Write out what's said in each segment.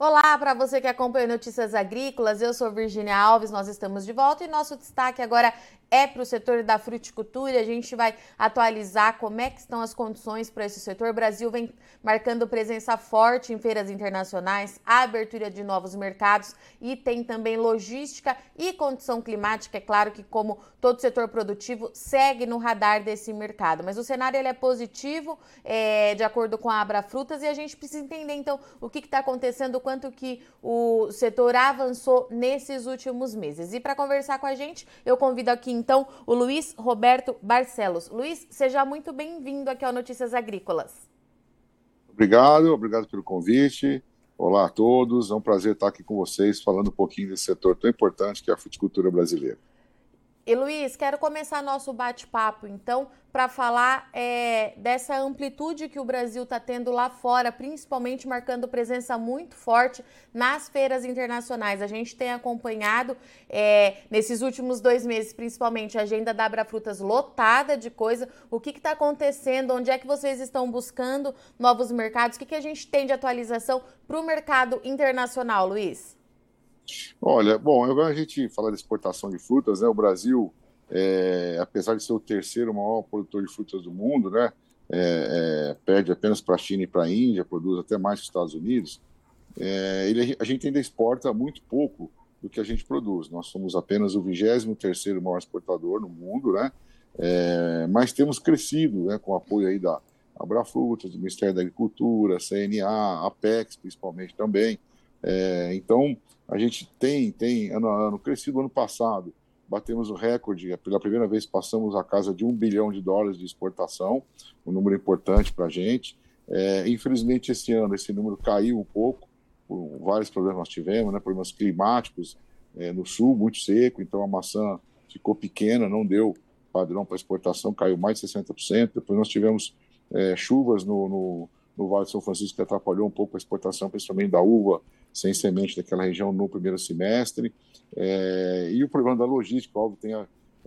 Olá para você que acompanha Notícias Agrícolas, eu sou Virginia Alves, nós estamos de volta e nosso destaque agora é para o setor da fruticultura. A gente vai atualizar como é que estão as condições para esse setor. O Brasil vem marcando presença forte em feiras internacionais, abertura de novos mercados e tem também logística e condição climática. É claro que como todo setor produtivo segue no radar desse mercado, mas o cenário ele é positivo, é, de acordo com a Abra Frutas, e a gente precisa entender então o que está acontecendo quanto que o setor avançou nesses últimos meses. E para conversar com a gente, eu convido aqui então o Luiz Roberto Barcelos. Luiz, seja muito bem-vindo aqui ao Notícias Agrícolas. Obrigado, obrigado pelo convite. Olá a todos, é um prazer estar aqui com vocês falando um pouquinho desse setor tão importante que é a fruticultura brasileira. E Luiz, quero começar nosso bate-papo, então, para falar é, dessa amplitude que o Brasil está tendo lá fora, principalmente marcando presença muito forte nas feiras internacionais. A gente tem acompanhado é, nesses últimos dois meses, principalmente, a agenda da Abra Frutas lotada de coisa. O que está acontecendo? Onde é que vocês estão buscando novos mercados? O que, que a gente tem de atualização para o mercado internacional, Luiz? Olha, bom, agora a gente fala de exportação de frutas, né? O Brasil, é, apesar de ser o terceiro maior produtor de frutas do mundo, né? É, é, perde apenas para a China e para a Índia, produz até mais que os Estados Unidos. É, ele, a gente ainda exporta muito pouco do que a gente produz. Nós somos apenas o 23 terceiro maior exportador no mundo, né? É, mas temos crescido, né? Com o apoio aí da Abrafrutas, do Ministério da Agricultura, CNA, Apex, principalmente também. É, então, a gente tem, tem ano a ano crescido. Ano passado, batemos o recorde, pela primeira vez passamos a casa de um bilhão de dólares de exportação, um número importante para a gente. É, infelizmente, esse ano esse número caiu um pouco, por vários problemas nós tivemos, né, problemas climáticos é, no sul, muito seco, então a maçã ficou pequena, não deu padrão para exportação, caiu mais de 60%. Depois nós tivemos é, chuvas no, no, no Vale de São Francisco que atrapalhou um pouco a exportação, principalmente da uva sem semente daquela região no primeiro semestre. É, e o problema da logística, óbvio, tem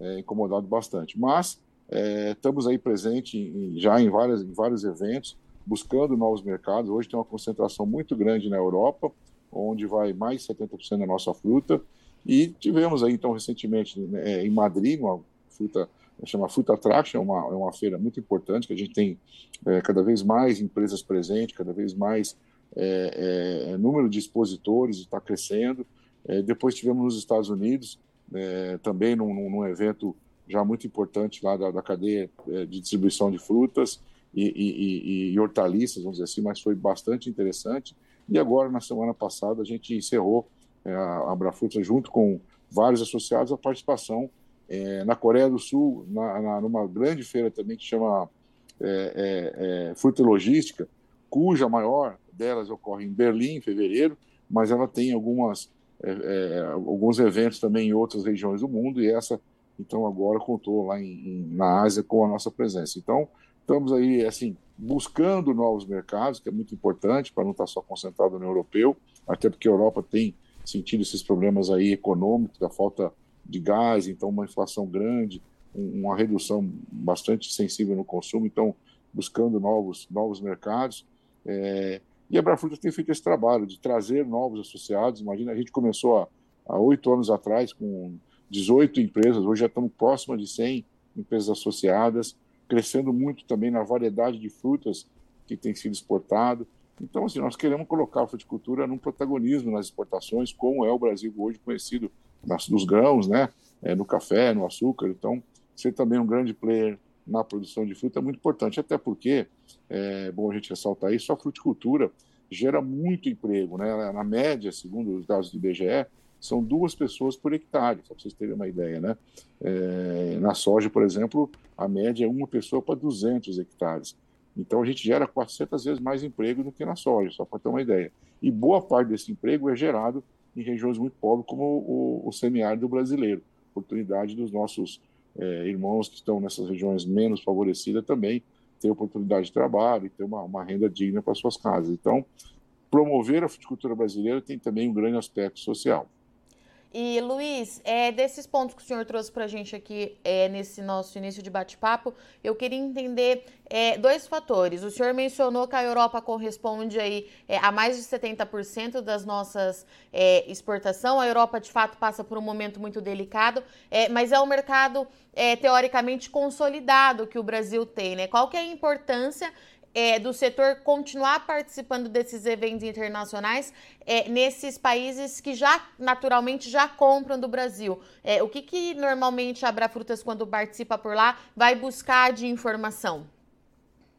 é, incomodado bastante. Mas é, estamos aí presentes já em, várias, em vários eventos, buscando novos mercados. Hoje tem uma concentração muito grande na Europa, onde vai mais de 70% da nossa fruta. E tivemos aí, então, recentemente né, em Madrid, uma fruta chama Fruta Traction, é uma, é uma feira muito importante, que a gente tem é, cada vez mais empresas presentes, cada vez mais é, é, é, número de expositores está crescendo. É, depois tivemos nos Estados Unidos, é, também num, num, evento já muito importante lá da, da cadeia é, de distribuição de frutas e, e, e, e, hortaliças, vamos dizer assim, mas foi bastante interessante. E agora, na semana passada, a gente encerrou a Abrafrutas junto com vários associados a participação na Coreia do Sul, na, na, numa grande feira também que chama Fruta e Logística, cuja maior delas ocorre em Berlim, em fevereiro, mas ela tem algumas, é, é, alguns eventos também em outras regiões do mundo, e essa, então, agora contou lá em, na Ásia com a nossa presença. Então, estamos aí, assim, buscando novos mercados, que é muito importante para não estar só concentrado no europeu, até porque a Europa tem sentido esses problemas aí econômicos, da falta de gás, então uma inflação grande, uma redução bastante sensível no consumo, então buscando novos novos mercados. É, e a Brafrutas tem feito esse trabalho de trazer novos associados. Imagina, a gente começou há oito anos atrás com 18 empresas, hoje já estamos próximos de 100 empresas associadas, crescendo muito também na variedade de frutas que tem sido exportado. Então, assim, nós queremos colocar a fruticultura num protagonismo nas exportações, como é o Brasil hoje conhecido nos grãos, né? É, no café, no açúcar. Então, ser também um grande player na produção de fruta é muito importante, até porque, é bom a gente ressaltar isso, a fruticultura gera muito emprego, né? Na média, segundo os dados do IBGE, são duas pessoas por hectare, só para vocês terem uma ideia, né? É, na soja, por exemplo, a média é uma pessoa para 200 hectares. Então a gente gera 400 vezes mais emprego do que na soja, só para ter uma ideia. E boa parte desse emprego é gerado em regiões muito pobres, como o, o semiárido brasileiro. Oportunidade dos nossos é, irmãos que estão nessas regiões menos favorecidas também ter oportunidade de trabalho e ter uma, uma renda digna para suas casas. Então, promover a fruticultura brasileira tem também um grande aspecto social. E, Luiz, é, desses pontos que o senhor trouxe para a gente aqui é, nesse nosso início de bate-papo, eu queria entender é, dois fatores. O senhor mencionou que a Europa corresponde aí, é, a mais de 70% das nossas é, exportação. A Europa, de fato, passa por um momento muito delicado, é, mas é um mercado é, teoricamente consolidado que o Brasil tem. Né? Qual que é a importância é, do setor continuar participando desses eventos internacionais é, nesses países que já naturalmente já compram do Brasil. É, o que, que normalmente a Abra Frutas, quando participa por lá, vai buscar de informação?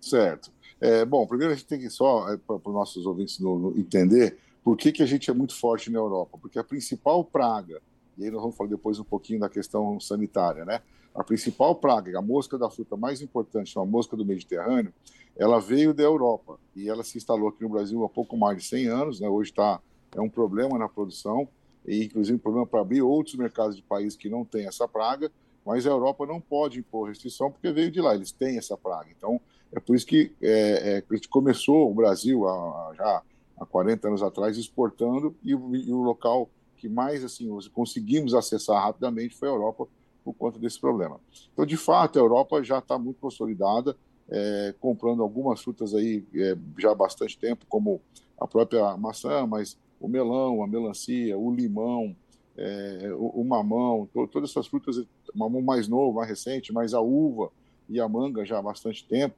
Certo. É, bom, primeiro a gente tem que só, é, para os nossos ouvintes no, no, entender, por que, que a gente é muito forte na Europa? Porque a principal praga, e aí nós vamos falar depois um pouquinho da questão sanitária, né? A principal praga, a mosca da fruta mais importante, a mosca do Mediterrâneo, ela veio da Europa e ela se instalou aqui no Brasil há pouco mais de 100 anos, né? Hoje está é um problema na produção e inclusive um problema para abrir outros mercados de países que não têm essa praga, mas a Europa não pode impor restrição porque veio de lá, eles têm essa praga. Então é por isso que é, é, a gente começou o Brasil a, a, já há 40 anos atrás exportando e e o local que mais assim conseguimos acessar rapidamente foi a Europa por conta desse problema. Então, de fato, a Europa já está muito consolidada é, comprando algumas frutas aí é, já há bastante tempo, como a própria maçã, mas o melão, a melancia, o limão, é, o, o, mamão, to, todas essas frutas, mamão mais novo, mais recente, mas a uva e a manga já há bastante tempo.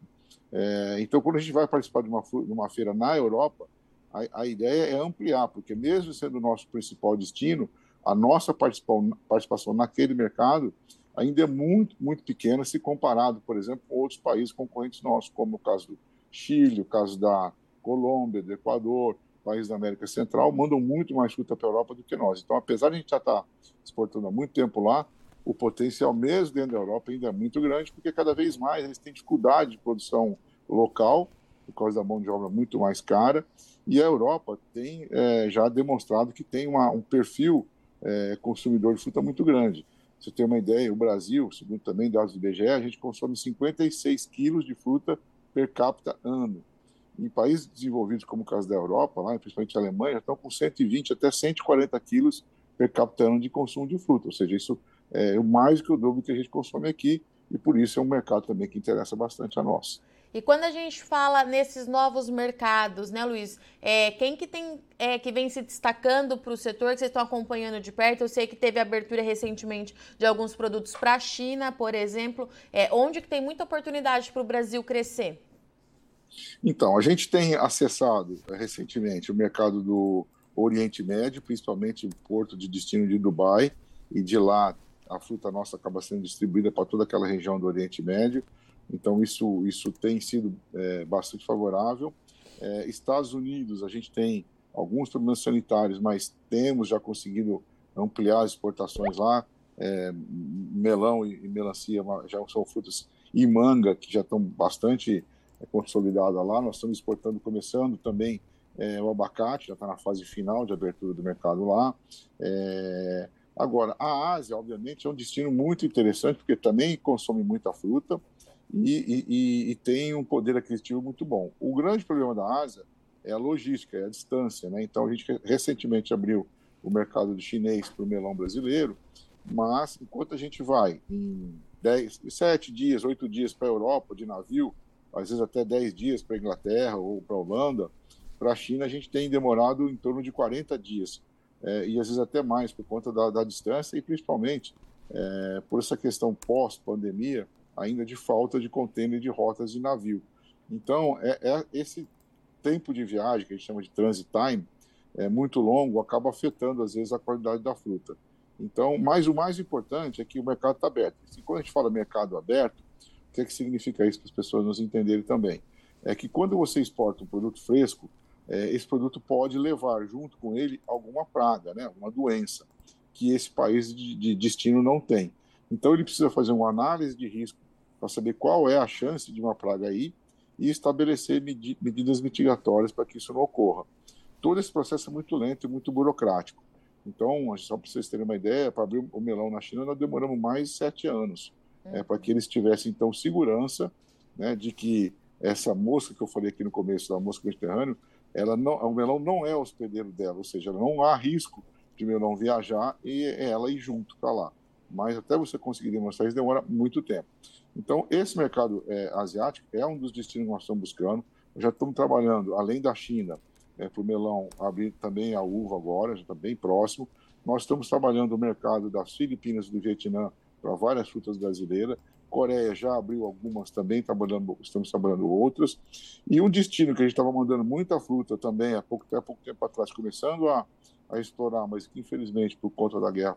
É, então, quando a gente vai participar de uma, de uma feira na Europa, a, a, ideia é ampliar, porque mesmo sendo o nosso principal destino, a nossa participação, naquele mercado ainda é muito, muito pequena se comparado, por exemplo, com outros países concorrentes nossos, como o caso do Chile, o caso da Colômbia, do Equador, países da América Central, mandam muito mais fruta para a Europa do que nós. Então, apesar de a gente já estar tá exportando há muito tempo lá, o potencial mesmo dentro da Europa ainda é muito grande, porque cada vez mais eles têm dificuldade de produção local, por causa da mão de obra muito mais cara, e a Europa tem é, já demonstrado que tem uma, um perfil é, consumidor de fruta muito grande você tem uma ideia, o Brasil, segundo também dados do IBGE, a gente consome 56 quilos de fruta per capita ano. Em países desenvolvidos, como o caso da Europa, lá, principalmente a Alemanha, já estão com 120 até 140 quilos per capita ano de consumo de fruta. Ou seja, isso é mais do que o dobro que a gente consome aqui, e por isso é um mercado também que interessa bastante a nós. E quando a gente fala nesses novos mercados, né, Luiz? É, quem que tem é, que vem se destacando para o setor que vocês estão acompanhando de perto? Eu sei que teve abertura recentemente de alguns produtos para a China, por exemplo. É, onde que tem muita oportunidade para o Brasil crescer? Então, a gente tem acessado é, recentemente o mercado do Oriente Médio, principalmente o porto de destino de Dubai, e de lá a fruta nossa acaba sendo distribuída para toda aquela região do Oriente Médio. Então, isso, isso tem sido é, bastante favorável. É, Estados Unidos, a gente tem alguns problemas sanitários, mas temos já conseguido ampliar as exportações lá. É, melão e, e, melancia já são frutas e manga que já estão bastante é, consolidadas lá. Nós estamos exportando, começando também é, o abacate, já está na fase final de abertura do mercado lá. É, agora, a Ásia, obviamente, é um destino muito interessante, porque também consome muita fruta e, e, e, tem um poder aquisitivo muito bom. O grande problema da Ásia é a logística, é a distância. Né? Então, a gente recentemente abriu o mercado do chinês para o melão brasileiro, mas enquanto a gente vai em 10, 7 dias, 8 dias para a Europa de navio, às vezes até 10 dias para a Inglaterra ou para a Holanda, para a China a gente tem demorado em torno de 40 dias, é, e às vezes até mais por conta da, da distância e principalmente é, por essa questão pós-pandemia, ainda de falta de contêiner de rotas de navio. Então, é, é, esse tempo de viagem, que a gente chama de transit time, é muito longo, acaba afetando, às vezes, a qualidade da fruta. Então, mas o mais importante é que o mercado está aberto. E quando a gente fala mercado aberto, o que, é que significa isso para as pessoas nos entenderem também? É que quando você exporta um produto fresco, é, esse produto pode levar junto com ele alguma praga, né, uma doença, que esse país de, de destino não tem. Então, ele precisa fazer uma análise de risco para saber qual é a chance de uma praga aí e estabelecer medi medidas mitigatórias para que isso não ocorra. Todo esse processo é muito lento e muito burocrático. Então, só para vocês terem uma ideia, para abrir o melão na China, nós demoramos mais sete anos é, para que eles tivessem, então, segurança né, de que essa mosca que eu falei aqui no começo, da mosca mediterrânea, ela não, o melão não é hospedeiro dela, ou seja, não há risco de melão viajar e ela ir junto para lá. Mas até você conseguir demonstrar isso demora muito tempo. Então, esse mercado é, asiático é um dos destinos que nós estamos buscando. Já estamos trabalhando, além da China, é, para o melão abrir também a uva agora, já está bem próximo. Nós estamos trabalhando o mercado das Filipinas e do Vietnã para várias frutas brasileiras. Coreia já abriu algumas também, trabalhando, estamos trabalhando outras. E um destino que a gente estava mandando muita fruta também, há pouco, até há pouco tempo atrás, começando a, a estourar, mas que infelizmente por conta da guerra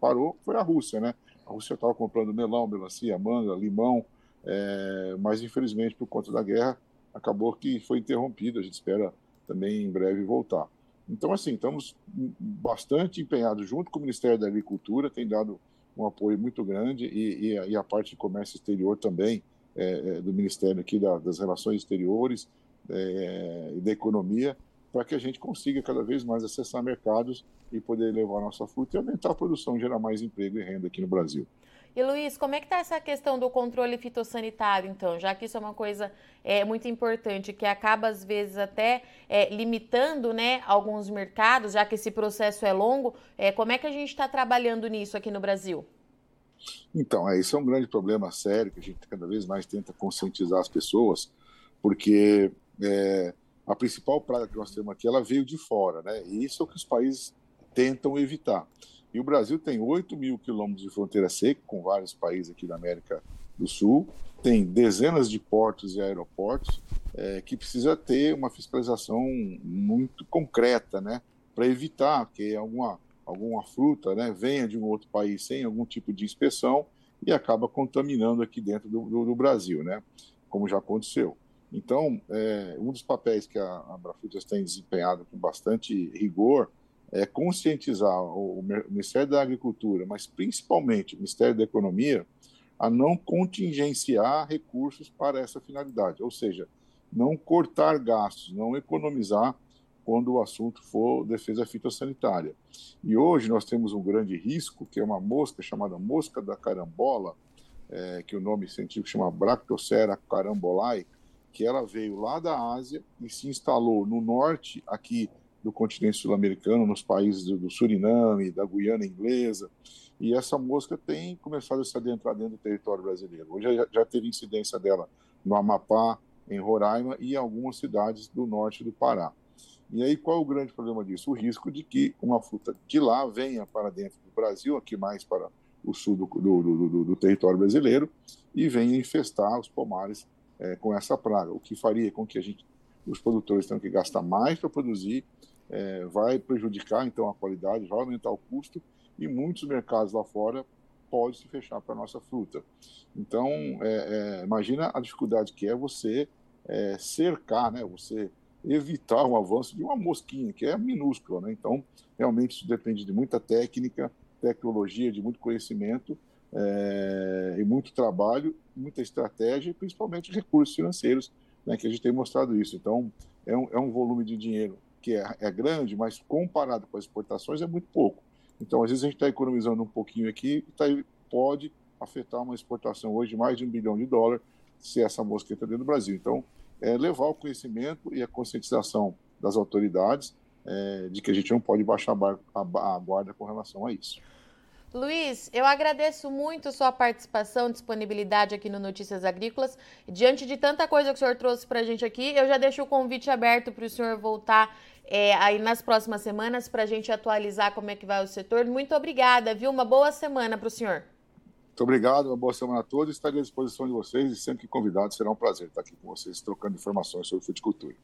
parou, foi a Rússia, né? A Rússia estava comprando melão, melancia, manga, limão, é, mas infelizmente por conta da guerra acabou que foi interrompido. A gente espera também em breve voltar. Então, assim, estamos bastante empenhados junto com o Ministério da Agricultura, tem dado um apoio muito grande e, e, e a, parte de comércio exterior também é, é, do Ministério aqui da, das Relações Exteriores é, e da Economia para que a gente consiga cada vez mais acessar mercados e poder levar a nossa fruta e aumentar a produção, gerar mais emprego e renda aqui no Brasil. E Luiz, como é que está essa questão do controle fitossanitário, então? Já que isso é uma coisa é, muito importante, que acaba, às vezes, até é, limitando né, alguns mercados, já que esse processo é longo, é, como é que a gente está trabalhando nisso aqui no Brasil? Então, é, isso é um grande problema sério, que a gente cada vez mais tenta conscientizar as pessoas, porque é, a principal praga que nós temos aqui, ela veio de fora, né? E isso é o que os países tentam evitar. E o Brasil tem 8 mil quilômetros de fronteira seca com vários países aqui da América do Sul, tem dezenas de portos e aeroportos é, que precisa ter uma fiscalização muito concreta, né, para evitar que alguma alguma fruta, né, venha de um outro país sem algum tipo de inspeção e acaba contaminando aqui dentro do, do, do Brasil, né, como já aconteceu. Então, é, um dos papéis que a Abrafrutas tem desempenhado com bastante rigor é, conscientizar o Ministério da Agricultura, mas principalmente o Ministério da Economia, a não contingenciar recursos para essa finalidade, ou seja, não cortar gastos, não economizar quando o assunto for defesa fitossanitária. E hoje nós temos um grande risco, que é uma mosca chamada mosca da carambola, é, que o nome científico chama Bractocera carambolae, que ela veio lá da Ásia e se instalou no norte, aqui do continente sul-americano, nos países do, Suriname, da Guiana Inglesa, e essa mosca tem começado a se adentrar dentro do território brasileiro. Hoje já, já teve incidência dela no Amapá, em Roraima e em algumas cidades do norte do Pará. E aí qual é o grande problema disso? O risco de que uma fruta de lá venha para dentro do Brasil, aqui mais para o sul do, do, do, do território brasileiro, e venha infestar os pomares é, com essa praga, o que faria com que a gente, os produtores tenham que gastar mais para produzir é, vai prejudicar então a qualidade, vai aumentar o custo e muitos mercados lá fora podem se fechar para a nossa fruta. Então, é, é, imagina a dificuldade que é você é, cercar, né, você evitar o avanço de uma mosquinha, que é minúscula. Né? Então, realmente isso depende de muita técnica, tecnologia, de muito conhecimento é, e muito trabalho, muita estratégia e principalmente recursos financeiros, né, que a gente tem mostrado isso. Então, é um, é um volume de dinheiro que é, é grande, mas comparado com as exportações é muito pouco. Então, às vezes, a gente está economizando um pouquinho aqui e tá, pode afetar uma exportação hoje de mais de um bilhão de dólares se essa mosca entra dentro do Brasil. Então, é levar o conhecimento e a conscientização das autoridades é, de que a gente não pode baixar a guarda com relação a isso. Luiz, eu agradeço muito sua participação, disponibilidade aqui no Notícias Agrícolas. Diante de tanta coisa que o senhor trouxe para a gente aqui, eu já deixo o convite aberto para o senhor voltar é, aí nas próximas semanas para a gente atualizar como é que vai o setor. Muito obrigada, viu? Uma boa semana para o senhor. Muito obrigado, uma boa semana a todos. Estarei à disposição de vocês e sempre que convidados será um prazer estar aqui com vocês trocando informações sobre fruticultura.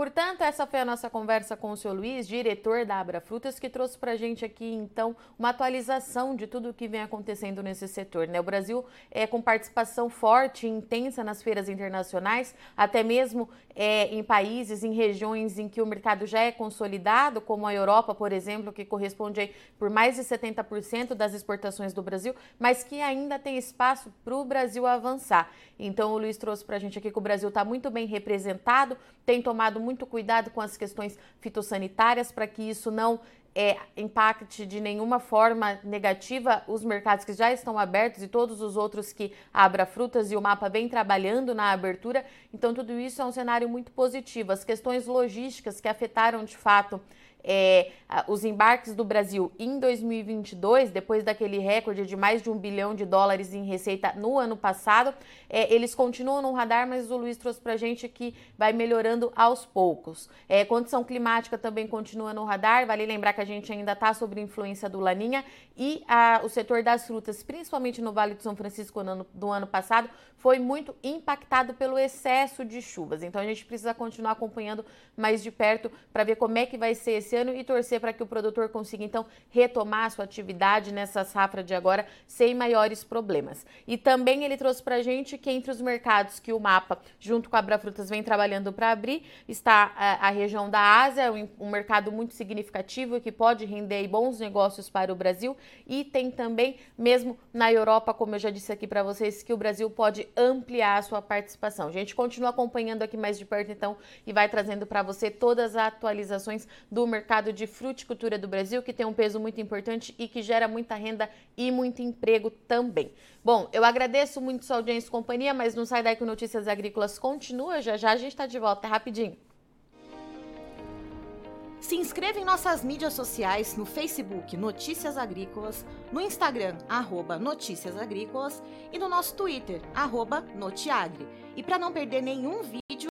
Portanto, essa foi a nossa conversa com o seu Luiz, diretor da Abra Frutas, que trouxe para a gente aqui, então, uma atualização de tudo o que vem acontecendo nesse setor. Né? O Brasil é com participação forte e intensa nas feiras internacionais, até mesmo é, em países, em regiões em que o mercado já é consolidado, como a Europa, por exemplo, que corresponde por mais de 70% das exportações do Brasil, mas que ainda tem espaço para o Brasil avançar. Então, o Luiz trouxe para a gente aqui que o Brasil está muito bem representado, tem tomado muito cuidado com as questões fitossanitárias para que isso não é, impacte de nenhuma forma negativa os mercados que já estão abertos e todos os outros que Abra Frutas e o Mapa vem trabalhando na abertura. Então, tudo isso é um cenário muito positivo. As questões logísticas que afetaram de fato é, os embarques do Brasil em 2022, depois daquele recorde de mais de um bilhão de dólares em receita no ano passado, é, eles continuam no radar, mas o Luiz trouxe para gente que vai melhorando aos poucos. É, condição climática também continua no radar, vale lembrar que a gente ainda está sob influência do Laninha e a, o setor das frutas, principalmente no Vale do São Francisco no do ano passado, foi muito impactado pelo excesso de chuvas. Então a gente precisa continuar acompanhando mais de perto para ver como é que vai ser esse ano e torcer para que o produtor consiga então retomar a sua atividade nessa safra de agora sem maiores problemas. E também ele trouxe para a gente que entre os mercados que o mapa, junto com a Abrafrutas, vem trabalhando para abrir, está a, a, região da Ásia, um, um mercado muito significativo que pode render bons negócios para o Brasil e tem também, mesmo na Europa, como eu já disse aqui para vocês, que o Brasil pode ampliar a sua participação. A gente continua acompanhando aqui mais de perto, então, e vai trazendo para você todas as atualizações do mercado de fruticultura do Brasil, que tem um peso muito importante e que gera muita renda e muito emprego também. Bom, eu agradeço muito sua audiência e companhia, mas não sai daí que o Notícias Agrícolas continua. Já já a gente está de volta, rapidinho. Se inscreva em nossas mídias sociais no Facebook Notícias Agrícolas, no Instagram arroba Notícias Agrícolas e no nosso Twitter arroba Notiagre. E para não perder nenhum vídeo,